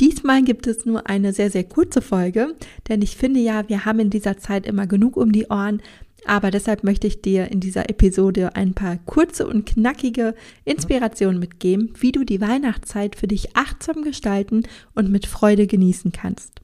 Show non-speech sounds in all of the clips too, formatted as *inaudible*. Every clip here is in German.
Diesmal gibt es nur eine sehr, sehr kurze Folge, denn ich finde ja, wir haben in dieser Zeit immer genug um die Ohren, aber deshalb möchte ich dir in dieser Episode ein paar kurze und knackige Inspirationen mitgeben, wie du die Weihnachtszeit für dich achtsam gestalten und mit Freude genießen kannst.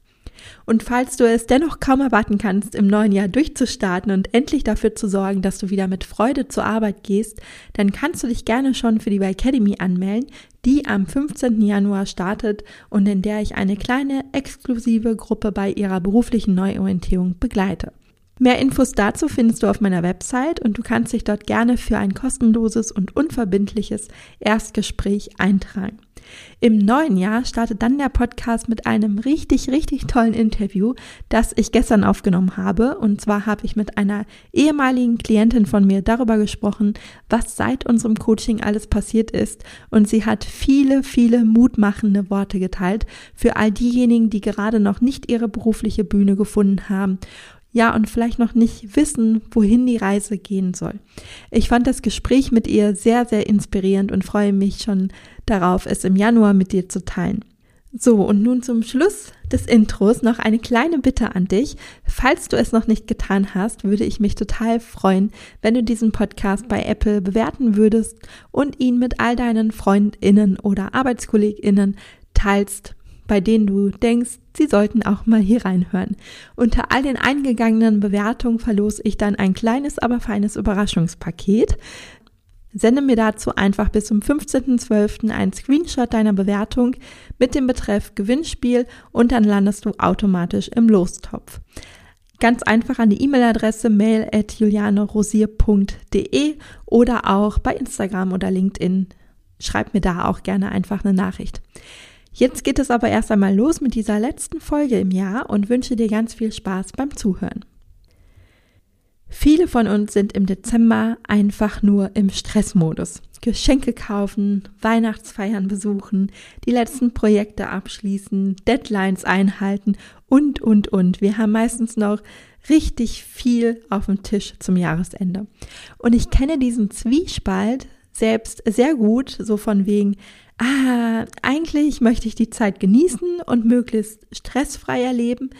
Und falls du es dennoch kaum erwarten kannst, im neuen Jahr durchzustarten und endlich dafür zu sorgen, dass du wieder mit Freude zur Arbeit gehst, dann kannst du dich gerne schon für die Academy anmelden, die am 15. Januar startet und in der ich eine kleine exklusive Gruppe bei ihrer beruflichen Neuorientierung begleite. Mehr Infos dazu findest du auf meiner Website und du kannst dich dort gerne für ein kostenloses und unverbindliches Erstgespräch eintragen. Im neuen Jahr startet dann der Podcast mit einem richtig, richtig tollen Interview, das ich gestern aufgenommen habe. Und zwar habe ich mit einer ehemaligen Klientin von mir darüber gesprochen, was seit unserem Coaching alles passiert ist. Und sie hat viele, viele mutmachende Worte geteilt für all diejenigen, die gerade noch nicht ihre berufliche Bühne gefunden haben ja, und vielleicht noch nicht wissen, wohin die Reise gehen soll. Ich fand das Gespräch mit ihr sehr, sehr inspirierend und freue mich schon darauf, es im Januar mit dir zu teilen. So, und nun zum Schluss des Intros noch eine kleine Bitte an dich. Falls du es noch nicht getan hast, würde ich mich total freuen, wenn du diesen Podcast bei Apple bewerten würdest und ihn mit all deinen Freundinnen oder Arbeitskolleginnen teilst bei denen du denkst, sie sollten auch mal hier reinhören. Unter all den eingegangenen Bewertungen verlose ich dann ein kleines, aber feines Überraschungspaket. Sende mir dazu einfach bis zum 15.12. ein Screenshot deiner Bewertung mit dem Betreff Gewinnspiel und dann landest du automatisch im Lostopf. Ganz einfach an die E-Mail-Adresse mail at julianerosier.de oder auch bei Instagram oder LinkedIn. Schreib mir da auch gerne einfach eine Nachricht. Jetzt geht es aber erst einmal los mit dieser letzten Folge im Jahr und wünsche dir ganz viel Spaß beim Zuhören. Viele von uns sind im Dezember einfach nur im Stressmodus. Geschenke kaufen, Weihnachtsfeiern besuchen, die letzten Projekte abschließen, Deadlines einhalten und, und, und. Wir haben meistens noch richtig viel auf dem Tisch zum Jahresende. Und ich kenne diesen Zwiespalt selbst sehr gut, so von wegen, ah, eigentlich möchte ich die Zeit genießen und möglichst stressfrei erleben,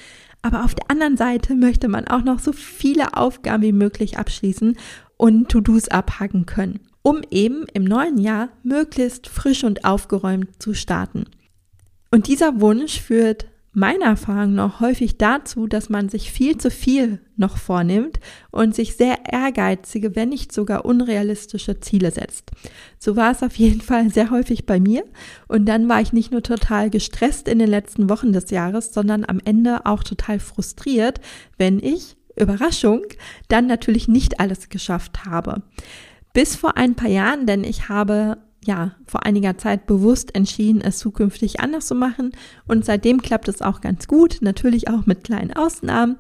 aber auf der anderen Seite möchte man auch noch so viele Aufgaben wie möglich abschließen und To-Dos abhaken können, um eben im neuen Jahr möglichst frisch und aufgeräumt zu starten. Und dieser Wunsch führt meiner Erfahrung noch häufig dazu, dass man sich viel zu viel noch vornimmt und sich sehr ehrgeizige, wenn nicht sogar unrealistische Ziele setzt. So war es auf jeden Fall sehr häufig bei mir und dann war ich nicht nur total gestresst in den letzten Wochen des Jahres, sondern am Ende auch total frustriert, wenn ich, Überraschung, dann natürlich nicht alles geschafft habe. Bis vor ein paar Jahren, denn ich habe ja, vor einiger Zeit bewusst entschieden, es zukünftig anders zu machen. Und seitdem klappt es auch ganz gut, natürlich auch mit kleinen Ausnahmen.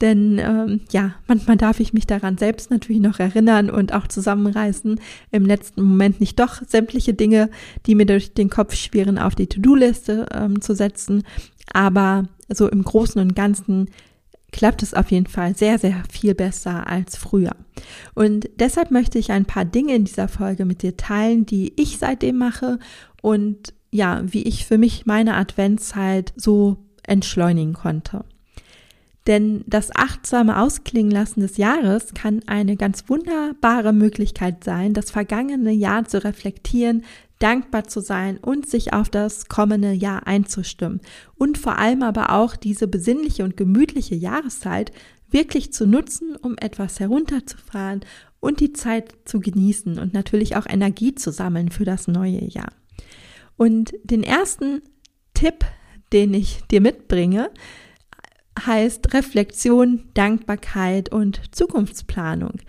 Denn ähm, ja, manchmal darf ich mich daran selbst natürlich noch erinnern und auch zusammenreißen, im letzten Moment nicht doch sämtliche Dinge, die mir durch den Kopf schweren, auf die To-Do-Liste ähm, zu setzen. Aber so im Großen und Ganzen klappt es auf jeden Fall sehr, sehr viel besser als früher. Und deshalb möchte ich ein paar Dinge in dieser Folge mit dir teilen, die ich seitdem mache und ja, wie ich für mich meine Adventszeit so entschleunigen konnte. Denn das achtsame Ausklingen lassen des Jahres kann eine ganz wunderbare Möglichkeit sein, das vergangene Jahr zu reflektieren, dankbar zu sein und sich auf das kommende Jahr einzustimmen und vor allem aber auch diese besinnliche und gemütliche Jahreszeit wirklich zu nutzen, um etwas herunterzufahren und die Zeit zu genießen und natürlich auch Energie zu sammeln für das neue Jahr. Und den ersten Tipp, den ich dir mitbringe, heißt Reflexion, Dankbarkeit und Zukunftsplanung.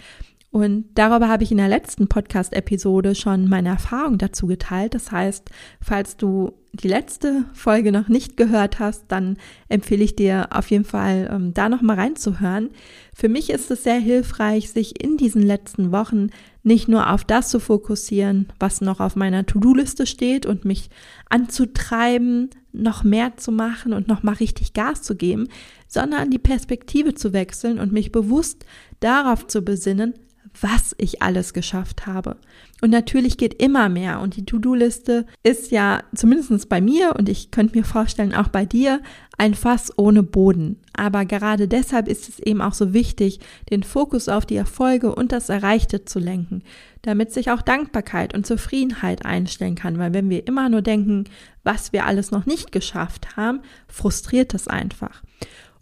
Und darüber habe ich in der letzten Podcast-Episode schon meine Erfahrung dazu geteilt. Das heißt, falls du die letzte Folge noch nicht gehört hast, dann empfehle ich dir auf jeden Fall ähm, da noch mal reinzuhören. Für mich ist es sehr hilfreich, sich in diesen letzten Wochen nicht nur auf das zu fokussieren, was noch auf meiner To-Do-Liste steht und mich anzutreiben, noch mehr zu machen und noch mal richtig Gas zu geben, sondern die Perspektive zu wechseln und mich bewusst darauf zu besinnen, was ich alles geschafft habe. Und natürlich geht immer mehr. Und die To-Do-Liste ist ja zumindest bei mir und ich könnte mir vorstellen, auch bei dir, ein Fass ohne Boden. Aber gerade deshalb ist es eben auch so wichtig, den Fokus auf die Erfolge und das Erreichte zu lenken, damit sich auch Dankbarkeit und Zufriedenheit einstellen kann. Weil wenn wir immer nur denken, was wir alles noch nicht geschafft haben, frustriert das einfach.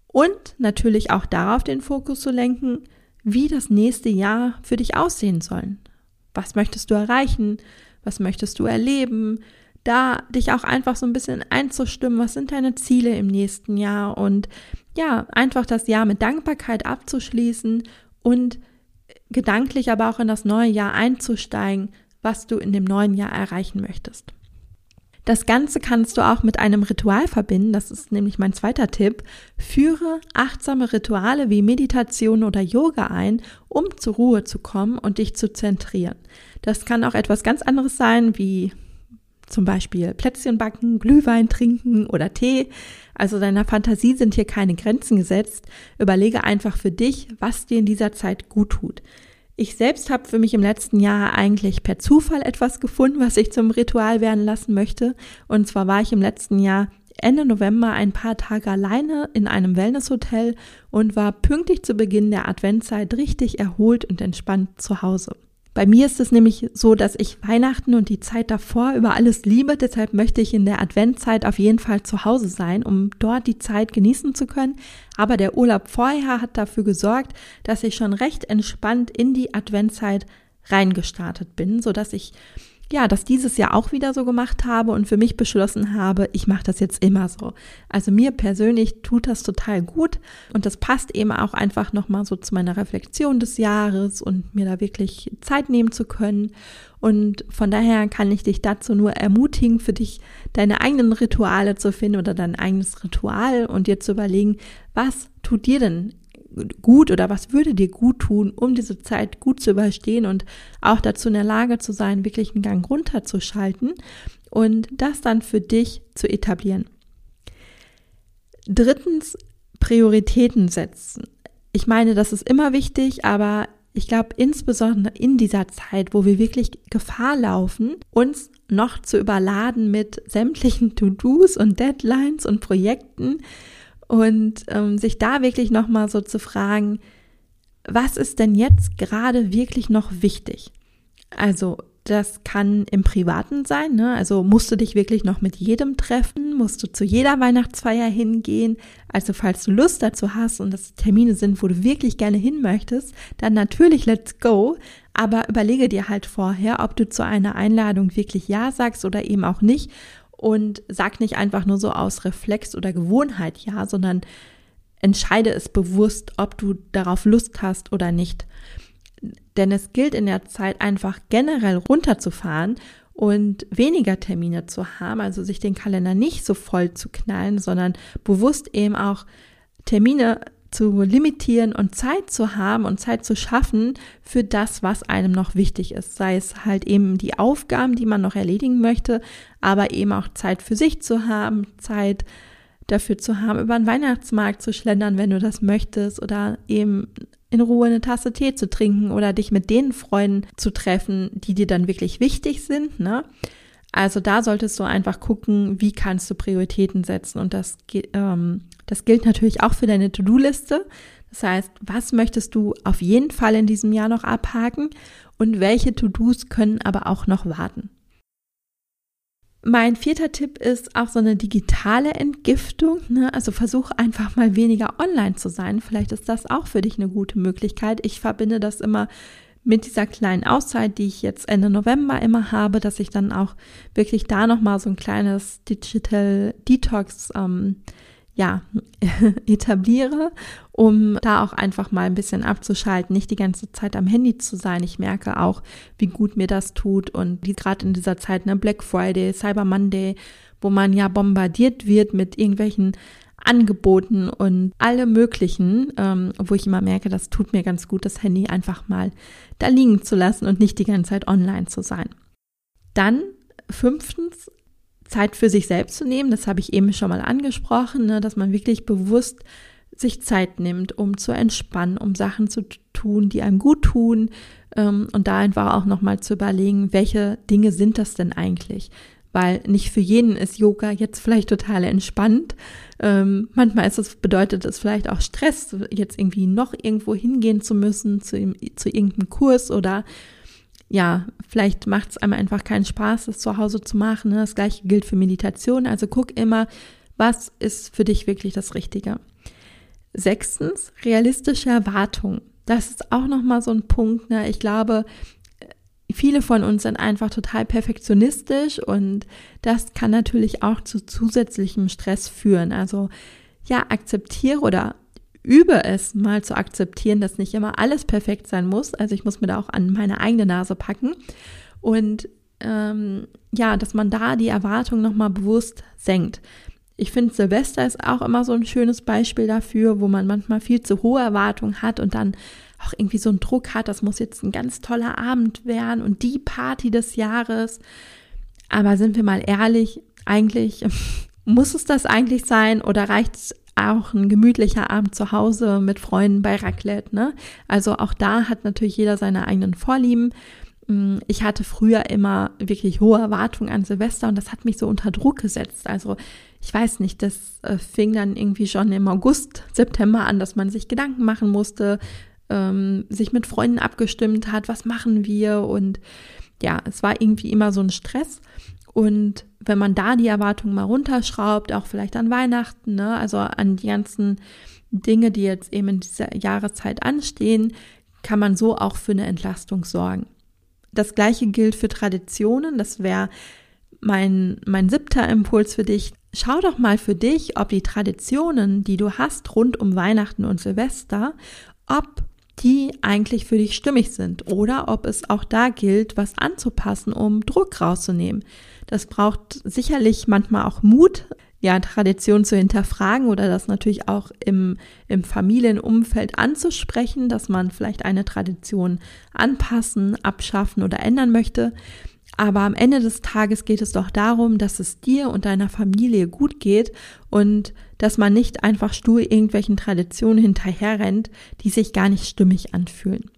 Und natürlich auch darauf den Fokus zu lenken, wie das nächste Jahr für dich aussehen soll. Was möchtest du erreichen? Was möchtest du erleben? Da dich auch einfach so ein bisschen einzustimmen, was sind deine Ziele im nächsten Jahr und ja, einfach das Jahr mit Dankbarkeit abzuschließen und gedanklich aber auch in das neue Jahr einzusteigen, was du in dem neuen Jahr erreichen möchtest. Das Ganze kannst du auch mit einem Ritual verbinden. Das ist nämlich mein zweiter Tipp. Führe achtsame Rituale wie Meditation oder Yoga ein, um zur Ruhe zu kommen und dich zu zentrieren. Das kann auch etwas ganz anderes sein, wie zum Beispiel Plätzchen backen, Glühwein trinken oder Tee. Also deiner Fantasie sind hier keine Grenzen gesetzt. Überlege einfach für dich, was dir in dieser Zeit gut tut. Ich selbst habe für mich im letzten Jahr eigentlich per Zufall etwas gefunden, was ich zum Ritual werden lassen möchte. Und zwar war ich im letzten Jahr Ende November ein paar Tage alleine in einem Wellnesshotel und war pünktlich zu Beginn der Adventzeit richtig erholt und entspannt zu Hause. Bei mir ist es nämlich so, dass ich Weihnachten und die Zeit davor über alles liebe. Deshalb möchte ich in der Adventzeit auf jeden Fall zu Hause sein, um dort die Zeit genießen zu können. Aber der Urlaub vorher hat dafür gesorgt, dass ich schon recht entspannt in die Adventzeit reingestartet bin, so dass ich ja, das dieses Jahr auch wieder so gemacht habe und für mich beschlossen habe, ich mache das jetzt immer so. Also mir persönlich tut das total gut und das passt eben auch einfach nochmal so zu meiner Reflexion des Jahres und mir da wirklich Zeit nehmen zu können. Und von daher kann ich dich dazu nur ermutigen, für dich deine eigenen Rituale zu finden oder dein eigenes Ritual und dir zu überlegen, was tut dir denn gut oder was würde dir gut tun, um diese Zeit gut zu überstehen und auch dazu in der Lage zu sein, wirklich einen Gang runterzuschalten und das dann für dich zu etablieren. Drittens, Prioritäten setzen. Ich meine, das ist immer wichtig, aber ich glaube, insbesondere in dieser Zeit, wo wir wirklich Gefahr laufen, uns noch zu überladen mit sämtlichen To-Dos und Deadlines und Projekten, und ähm, sich da wirklich nochmal so zu fragen, was ist denn jetzt gerade wirklich noch wichtig? Also das kann im Privaten sein, ne? Also musst du dich wirklich noch mit jedem treffen, musst du zu jeder Weihnachtsfeier hingehen. Also falls du Lust dazu hast und das Termine sind, wo du wirklich gerne hin möchtest, dann natürlich let's go. Aber überlege dir halt vorher, ob du zu einer Einladung wirklich Ja sagst oder eben auch nicht und sag nicht einfach nur so aus Reflex oder Gewohnheit ja, sondern entscheide es bewusst, ob du darauf Lust hast oder nicht. Denn es gilt in der Zeit einfach generell runterzufahren und weniger Termine zu haben, also sich den Kalender nicht so voll zu knallen, sondern bewusst eben auch Termine zu limitieren und Zeit zu haben und Zeit zu schaffen für das, was einem noch wichtig ist. Sei es halt eben die Aufgaben, die man noch erledigen möchte, aber eben auch Zeit für sich zu haben, Zeit dafür zu haben, über den Weihnachtsmarkt zu schlendern, wenn du das möchtest, oder eben in Ruhe eine Tasse Tee zu trinken oder dich mit den Freunden zu treffen, die dir dann wirklich wichtig sind, ne? Also da solltest du einfach gucken, wie kannst du Prioritäten setzen und das ähm, das gilt natürlich auch für deine To-Do-Liste. Das heißt, was möchtest du auf jeden Fall in diesem Jahr noch abhaken und welche To-Dos können aber auch noch warten? Mein vierter Tipp ist auch so eine digitale Entgiftung. Ne? Also versuch einfach mal weniger online zu sein. Vielleicht ist das auch für dich eine gute Möglichkeit. Ich verbinde das immer mit dieser kleinen Auszeit, die ich jetzt Ende November immer habe, dass ich dann auch wirklich da nochmal so ein kleines Digital Detox ähm, ja, *laughs* etabliere, um da auch einfach mal ein bisschen abzuschalten, nicht die ganze Zeit am Handy zu sein. Ich merke auch, wie gut mir das tut und wie gerade in dieser Zeit, ne, Black Friday, Cyber Monday, wo man ja bombardiert wird mit irgendwelchen Angeboten und alle möglichen, ähm, wo ich immer merke, das tut mir ganz gut, das Handy einfach mal da liegen zu lassen und nicht die ganze Zeit online zu sein. Dann fünftens, Zeit für sich selbst zu nehmen. Das habe ich eben schon mal angesprochen, ne, dass man wirklich bewusst sich Zeit nimmt, um zu entspannen, um Sachen zu tun, die einem gut tun ähm, und da einfach auch nochmal zu überlegen, welche Dinge sind das denn eigentlich? Weil nicht für jeden ist Yoga jetzt vielleicht total entspannt. Ähm, manchmal ist es, bedeutet es vielleicht auch Stress, jetzt irgendwie noch irgendwo hingehen zu müssen, zu, zu irgendeinem Kurs oder ja, vielleicht macht es einem einfach keinen Spaß, das zu Hause zu machen. Ne? Das gleiche gilt für Meditation. Also guck immer, was ist für dich wirklich das Richtige. Sechstens, realistische Erwartungen. Das ist auch nochmal so ein Punkt. Ne? Ich glaube, viele von uns sind einfach total perfektionistisch und das kann natürlich auch zu zusätzlichem Stress führen. Also ja, akzeptiere oder übe es mal zu akzeptieren, dass nicht immer alles perfekt sein muss. Also ich muss mir da auch an meine eigene Nase packen und ähm, ja, dass man da die Erwartung nochmal bewusst senkt. Ich finde, Silvester ist auch immer so ein schönes Beispiel dafür, wo man manchmal viel zu hohe Erwartungen hat und dann auch irgendwie so einen Druck hat, das muss jetzt ein ganz toller Abend werden und die Party des Jahres. Aber sind wir mal ehrlich, eigentlich *laughs* muss es das eigentlich sein oder reicht es auch ein gemütlicher Abend zu Hause mit Freunden bei Raclette, ne? Also auch da hat natürlich jeder seine eigenen Vorlieben. Mm, ich hatte früher immer wirklich hohe Erwartungen an Silvester und das hat mich so unter Druck gesetzt. Also ich weiß nicht, das äh, fing dann irgendwie schon im August, September an, dass man sich Gedanken machen musste, ähm, sich mit Freunden abgestimmt hat, was machen wir und ja, es war irgendwie immer so ein Stress. Und wenn man da die Erwartungen mal runterschraubt, auch vielleicht an Weihnachten, ne, also an die ganzen Dinge, die jetzt eben in dieser Jahreszeit anstehen, kann man so auch für eine Entlastung sorgen. Das gleiche gilt für Traditionen. Das wäre mein, mein siebter Impuls für dich. Schau doch mal für dich, ob die Traditionen, die du hast rund um Weihnachten und Silvester, ob die eigentlich für dich stimmig sind oder ob es auch da gilt, was anzupassen, um Druck rauszunehmen. Das braucht sicherlich manchmal auch Mut, ja, Tradition zu hinterfragen oder das natürlich auch im, im Familienumfeld anzusprechen, dass man vielleicht eine Tradition anpassen, abschaffen oder ändern möchte. Aber am Ende des Tages geht es doch darum, dass es dir und deiner Familie gut geht und dass man nicht einfach stur irgendwelchen Traditionen hinterherrennt, die sich gar nicht stimmig anfühlen.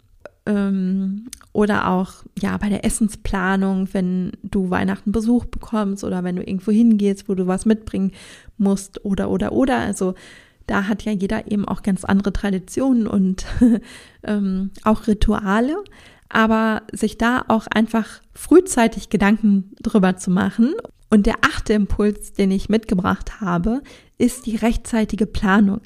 Ähm, oder auch, ja, bei der Essensplanung, wenn du Weihnachten Besuch bekommst oder wenn du irgendwo hingehst, wo du was mitbringen musst oder, oder, oder. Also, da hat ja jeder eben auch ganz andere Traditionen und *laughs* ähm, auch Rituale aber sich da auch einfach frühzeitig Gedanken drüber zu machen. Und der achte Impuls, den ich mitgebracht habe, ist die rechtzeitige Planung.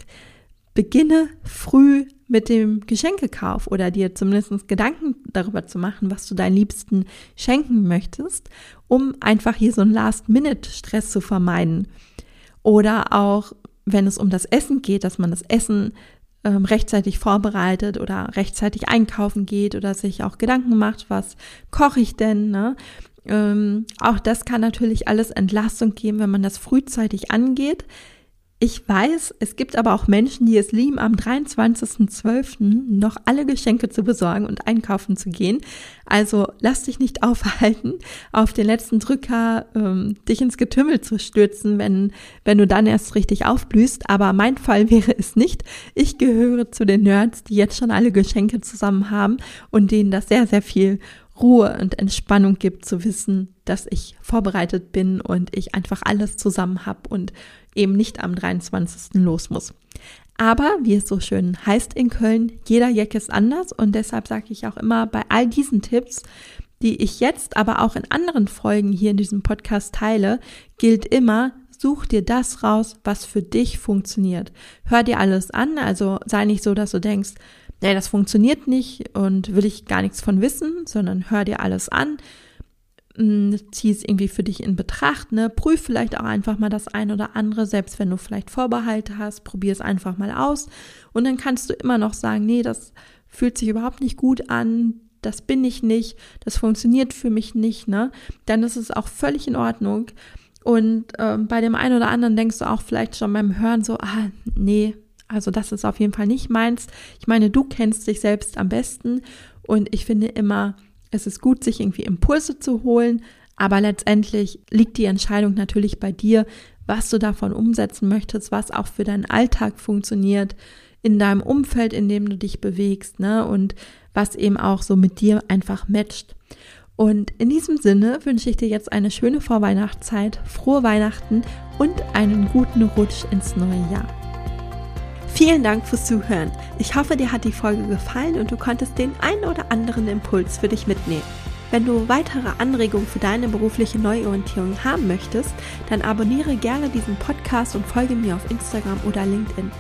Beginne früh mit dem Geschenkekauf oder dir zumindest Gedanken darüber zu machen, was du deinen Liebsten schenken möchtest, um einfach hier so einen Last-Minute-Stress zu vermeiden. Oder auch, wenn es um das Essen geht, dass man das Essen ähm, rechtzeitig vorbereitet oder rechtzeitig einkaufen geht oder sich auch Gedanken macht, was koche ich denn, ne? Ähm, auch das kann natürlich alles Entlastung geben, wenn man das frühzeitig angeht. Ich weiß, es gibt aber auch Menschen, die es lieben, am 23.12. noch alle Geschenke zu besorgen und einkaufen zu gehen. Also lass dich nicht *laughs* aufhalten, auf den letzten Drücker ähm, dich ins Getümmel zu stürzen, wenn, wenn du dann erst richtig aufblühst. Aber mein Fall *laughs* wäre es nicht. Ich gehöre zu den Nerds, die jetzt schon alle Geschenke zusammen haben und denen das sehr, sehr viel Ruhe und Entspannung gibt, zu wissen, dass ich vorbereitet bin und ich einfach alles zusammen habe und eben nicht am 23. los muss. Aber wie es so schön heißt in Köln, jeder Jack ist anders und deshalb sage ich auch immer bei all diesen Tipps, die ich jetzt aber auch in anderen Folgen hier in diesem Podcast teile, gilt immer, such dir das raus, was für dich funktioniert. Hör dir alles an, also sei nicht so, dass du denkst, nee, das funktioniert nicht und will ich gar nichts von wissen, sondern hör dir alles an, zieh es irgendwie für dich in Betracht, ne? Prüf vielleicht auch einfach mal das ein oder andere, selbst wenn du vielleicht Vorbehalte hast, probier es einfach mal aus und dann kannst du immer noch sagen, nee, das fühlt sich überhaupt nicht gut an, das bin ich nicht, das funktioniert für mich nicht, ne? Dann ist es auch völlig in Ordnung. Und ähm, bei dem einen oder anderen denkst du auch vielleicht schon beim Hören so, ah, nee, also das ist auf jeden Fall nicht meins. Ich meine, du kennst dich selbst am besten und ich finde immer, es ist gut, sich irgendwie Impulse zu holen, aber letztendlich liegt die Entscheidung natürlich bei dir, was du davon umsetzen möchtest, was auch für deinen Alltag funktioniert, in deinem Umfeld, in dem du dich bewegst, ne, und was eben auch so mit dir einfach matcht. Und in diesem Sinne wünsche ich dir jetzt eine schöne Vorweihnachtszeit, frohe Weihnachten und einen guten Rutsch ins neue Jahr. Vielen Dank fürs Zuhören. Ich hoffe, dir hat die Folge gefallen und du konntest den einen oder anderen Impuls für dich mitnehmen. Wenn du weitere Anregungen für deine berufliche Neuorientierung haben möchtest, dann abonniere gerne diesen Podcast und folge mir auf Instagram oder LinkedIn.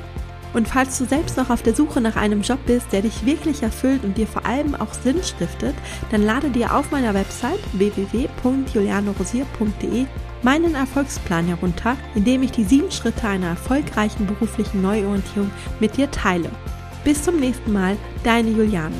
Und falls du selbst noch auf der Suche nach einem Job bist, der dich wirklich erfüllt und dir vor allem auch Sinn stiftet, dann lade dir auf meiner Website www.julianorosier.de meinen Erfolgsplan herunter, in dem ich die sieben Schritte einer erfolgreichen beruflichen Neuorientierung mit dir teile. Bis zum nächsten Mal, deine Juliane.